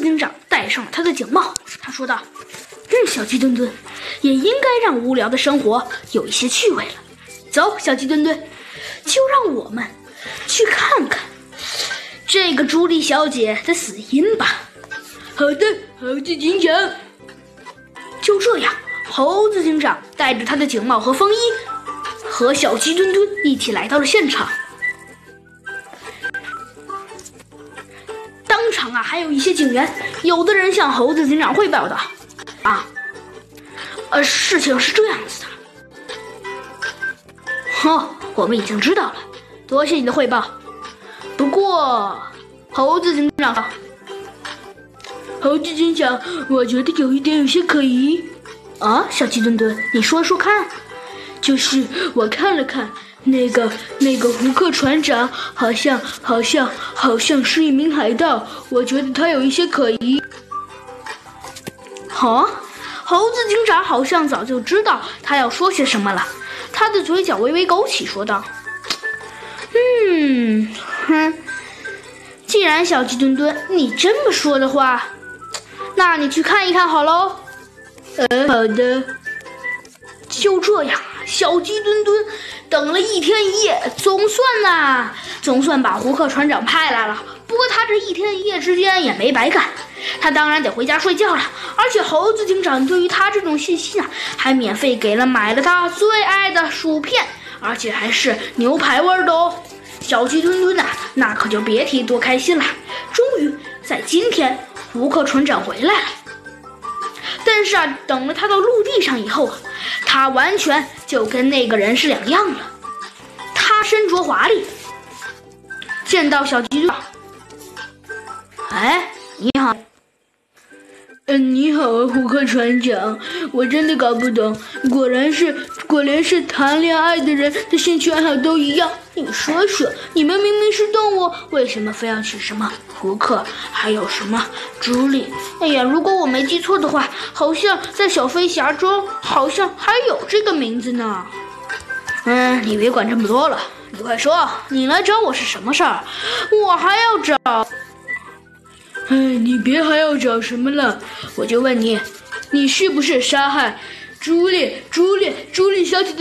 警长戴上了他的警帽，他说道：“嗯，小鸡墩墩，也应该让无聊的生活有一些趣味了。走，小鸡墩墩，就让我们去看看这个朱莉小姐的死因吧。”好的，猴子警长。就这样，猴子警长带着他的警帽和风衣，和小鸡墩墩一起来到了现场。场啊，还有一些警员，有的人向猴子警长汇报道：“啊，呃，事情是这样子的。好，我们已经知道了，多谢你的汇报。不过，猴子警长，猴子警长，我觉得有一点有些可疑。啊，小鸡墩墩，你说说看。就是我看了看。”那个那个胡克船长好像好像好像是一名海盗，我觉得他有一些可疑。好，猴子警长好像早就知道他要说些什么了，他的嘴角微微勾起，说道：“嗯，哼，既然小鸡墩墩你这么说的话，那你去看一看好喽。”呃，好的。就这样，小鸡墩墩。等了一天一夜，总算呐，总算把胡克船长派来了。不过他这一天一夜之间也没白干，他当然得回家睡觉了。而且猴子警长对于他这种信息啊，还免费给了买了他最爱的薯片，而且还是牛排味的哦。小鸡墩墩呐，那可就别提多开心了。终于在今天，胡克船长回来了。是啊，等了他到陆地上以后，他完全就跟那个人是两样了。他身着华丽，见到小鸡墩，哎，你好，胡克船长，我真的搞不懂，果然是，果然是谈恋爱的人的兴趣爱好都一样。你说说，你们明明是动物，为什么非要取什么胡克，还有什么朱莉？哎呀，如果我没记错的话，好像在小飞侠中好像还有这个名字呢。嗯，你别管这么多了，你快说，你来找我是什么事儿？我还要找。哎，你别还要找什么了？我就问你，你是不是杀害朱莉、朱莉、朱莉小姐的？